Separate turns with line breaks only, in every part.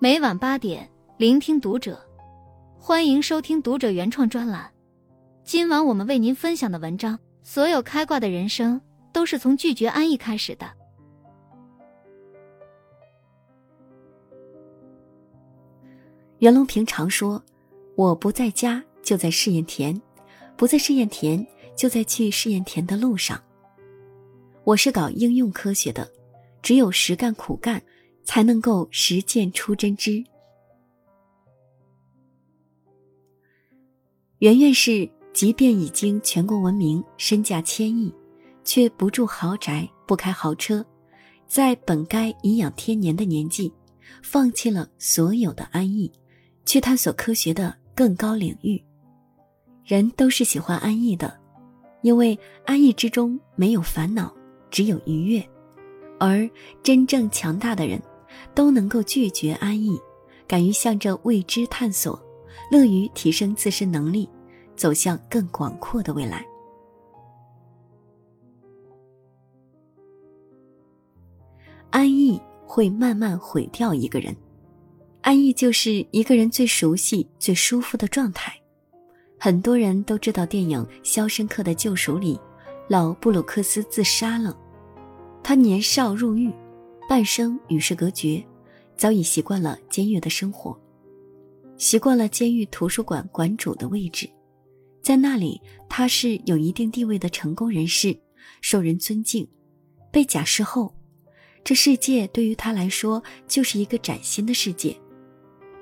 每晚八点，聆听读者。欢迎收听读者原创专栏。今晚我们为您分享的文章：所有开挂的人生都是从拒绝安逸开始的。
袁隆平常说：“我不在家，就在试验田；不在试验田，就在去试验田的路上。”我是搞应用科学的，只有实干苦干。才能够实践出真知。袁院士即便已经全国闻名，身价千亿，却不住豪宅，不开豪车，在本该颐养天年的年纪，放弃了所有的安逸，去探索科学的更高领域。人都是喜欢安逸的，因为安逸之中没有烦恼，只有愉悦。而真正强大的人。都能够拒绝安逸，敢于向着未知探索，乐于提升自身能力，走向更广阔的未来。安逸会慢慢毁掉一个人，安逸就是一个人最熟悉、最舒服的状态。很多人都知道电影《肖申克的救赎》里，老布鲁克斯自杀了，他年少入狱。半生与世隔绝，早已习惯了监狱的生活，习惯了监狱图书馆馆主的位置，在那里他是有一定地位的成功人士，受人尊敬。被假释后，这世界对于他来说就是一个崭新的世界，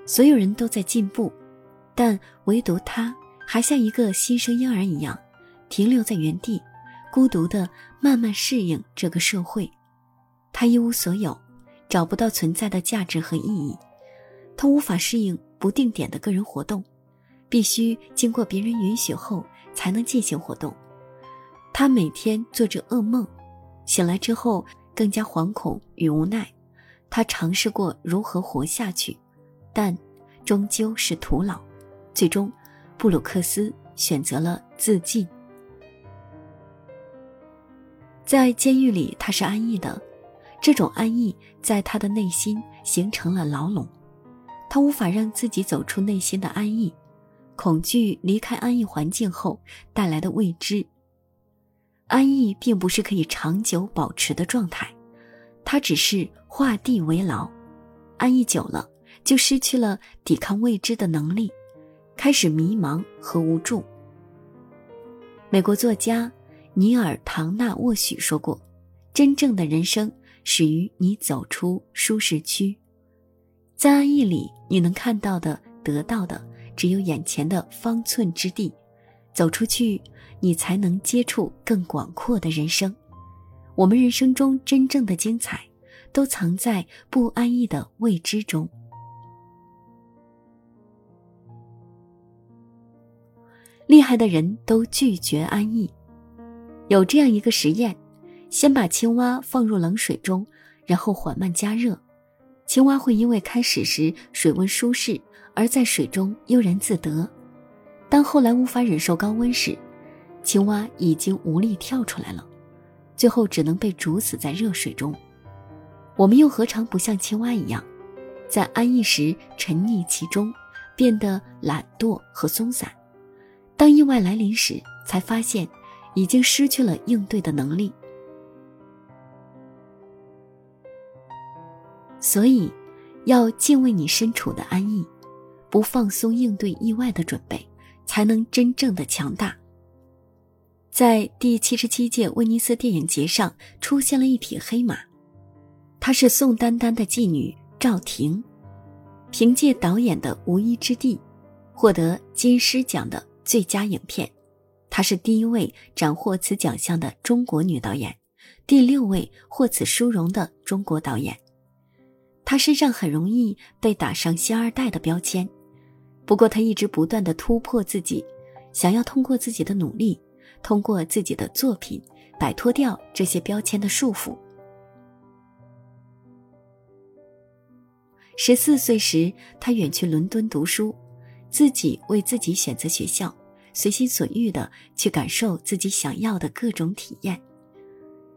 所有人都在进步，但唯独他还像一个新生婴儿一样，停留在原地，孤独的慢慢适应这个社会。他一无所有，找不到存在的价值和意义，他无法适应不定点的个人活动，必须经过别人允许后才能进行活动。他每天做着噩梦，醒来之后更加惶恐与无奈。他尝试过如何活下去，但终究是徒劳。最终，布鲁克斯选择了自尽。在监狱里，他是安逸的。这种安逸在他的内心形成了牢笼，他无法让自己走出内心的安逸，恐惧离开安逸环境后带来的未知。安逸并不是可以长久保持的状态，它只是画地为牢。安逸久了，就失去了抵抗未知的能力，开始迷茫和无助。美国作家尼尔·唐纳沃许说过：“真正的人生。”始于你走出舒适区，在安逸里，你能看到的、得到的，只有眼前的方寸之地。走出去，你才能接触更广阔的人生。我们人生中真正的精彩，都藏在不安逸的未知中。厉害的人都拒绝安逸。有这样一个实验。先把青蛙放入冷水中，然后缓慢加热。青蛙会因为开始时水温舒适而在水中悠然自得，当后来无法忍受高温时，青蛙已经无力跳出来了，最后只能被煮死在热水中。我们又何尝不像青蛙一样，在安逸时沉溺其中，变得懒惰和松散；当意外来临时，才发现已经失去了应对的能力。所以，要敬畏你身处的安逸，不放松应对意外的准备，才能真正的强大。在第七十七届威尼斯电影节上，出现了一匹黑马，她是宋丹丹的继女赵婷，凭借导演的《无依之地》，获得金狮奖的最佳影片。她是第一位斩获此奖项的中国女导演，第六位获此殊荣的中国导演。他身上很容易被打上“星二代”的标签，不过他一直不断的突破自己，想要通过自己的努力，通过自己的作品，摆脱掉这些标签的束缚。十四岁时，他远去伦敦读书，自己为自己选择学校，随心所欲的去感受自己想要的各种体验。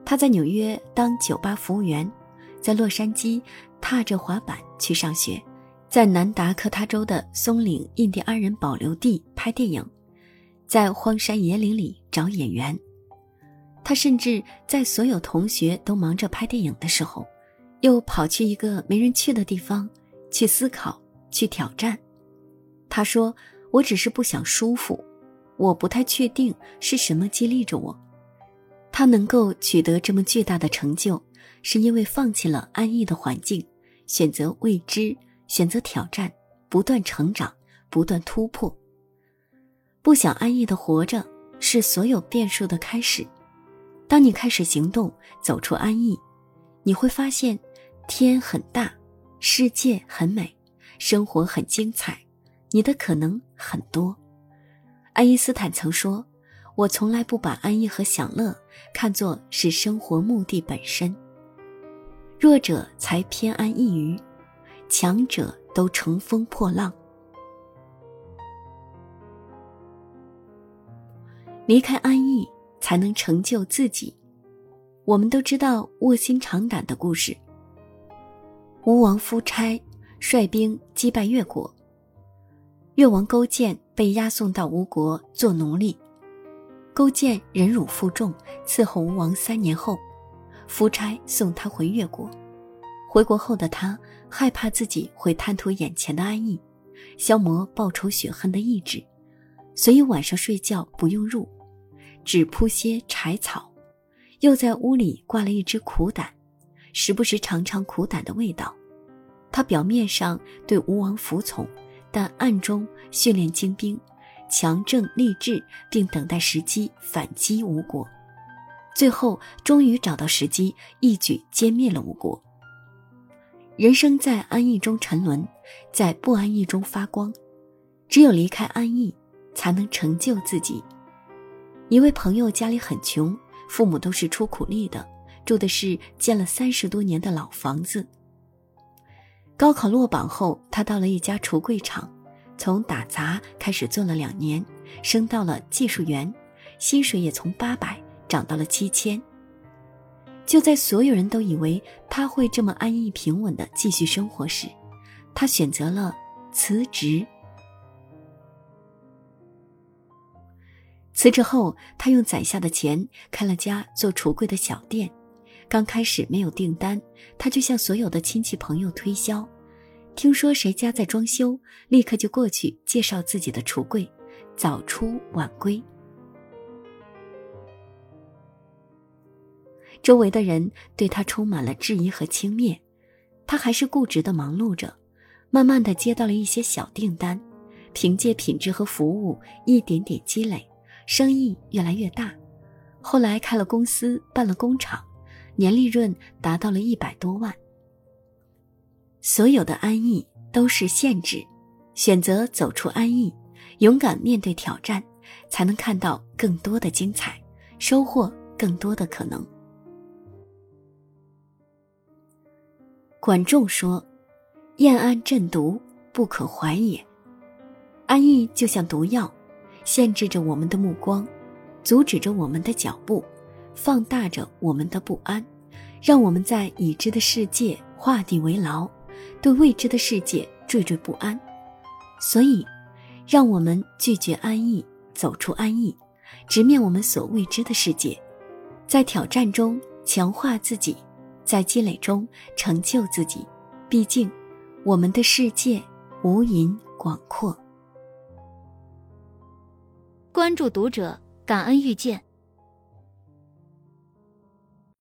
他在纽约当酒吧服务员，在洛杉矶。踏着滑板去上学，在南达科他州的松岭印第安人保留地拍电影，在荒山野岭里找演员。他甚至在所有同学都忙着拍电影的时候，又跑去一个没人去的地方，去思考，去挑战。他说：“我只是不想舒服，我不太确定是什么激励着我。他能够取得这么巨大的成就，是因为放弃了安逸的环境，选择未知。”选择挑战，不断成长，不断突破。不想安逸的活着，是所有变数的开始。当你开始行动，走出安逸，你会发现，天很大，世界很美，生活很精彩，你的可能很多。爱因斯坦曾说：“我从来不把安逸和享乐看作是生活目的本身。弱者才偏安一隅。”强者都乘风破浪，离开安逸才能成就自己。我们都知道卧薪尝胆的故事。吴王夫差率兵击败越国，越王勾践被押送到吴国做奴隶。勾践忍辱负重伺候吴王三年后，夫差送他回越国。回国后的他害怕自己会贪图眼前的安逸，消磨报仇雪恨的意志，所以晚上睡觉不用褥，只铺些柴草，又在屋里挂了一只苦胆，时不时尝尝苦胆的味道。他表面上对吴王服从，但暗中训练精兵，强正励志，并等待时机反击吴国。最后终于找到时机，一举歼灭了吴国。人生在安逸中沉沦，在不安逸中发光。只有离开安逸，才能成就自己。一位朋友家里很穷，父母都是出苦力的，住的是建了三十多年的老房子。高考落榜后，他到了一家橱柜厂，从打杂开始做了两年，升到了技术员，薪水也从八百涨到了七千。就在所有人都以为他会这么安逸平稳的继续生活时，他选择了辞职。辞职后，他用攒下的钱开了家做橱柜的小店。刚开始没有订单，他就向所有的亲戚朋友推销。听说谁家在装修，立刻就过去介绍自己的橱柜，早出晚归。周围的人对他充满了质疑和轻蔑，他还是固执的忙碌着，慢慢的接到了一些小订单，凭借品质和服务一点点积累，生意越来越大。后来开了公司，办了工厂，年利润达到了一百多万。所有的安逸都是限制，选择走出安逸，勇敢面对挑战，才能看到更多的精彩，收获更多的可能。管仲说：“厌安阵毒，不可怀也。安逸就像毒药，限制着我们的目光，阻止着我们的脚步，放大着我们的不安，让我们在已知的世界画地为牢，对未知的世界惴惴不安。所以，让我们拒绝安逸，走出安逸，直面我们所未知的世界，在挑战中强化自己。”在积累中成就自己，毕竟，我们的世界无垠广阔。
关注读者，感恩遇见。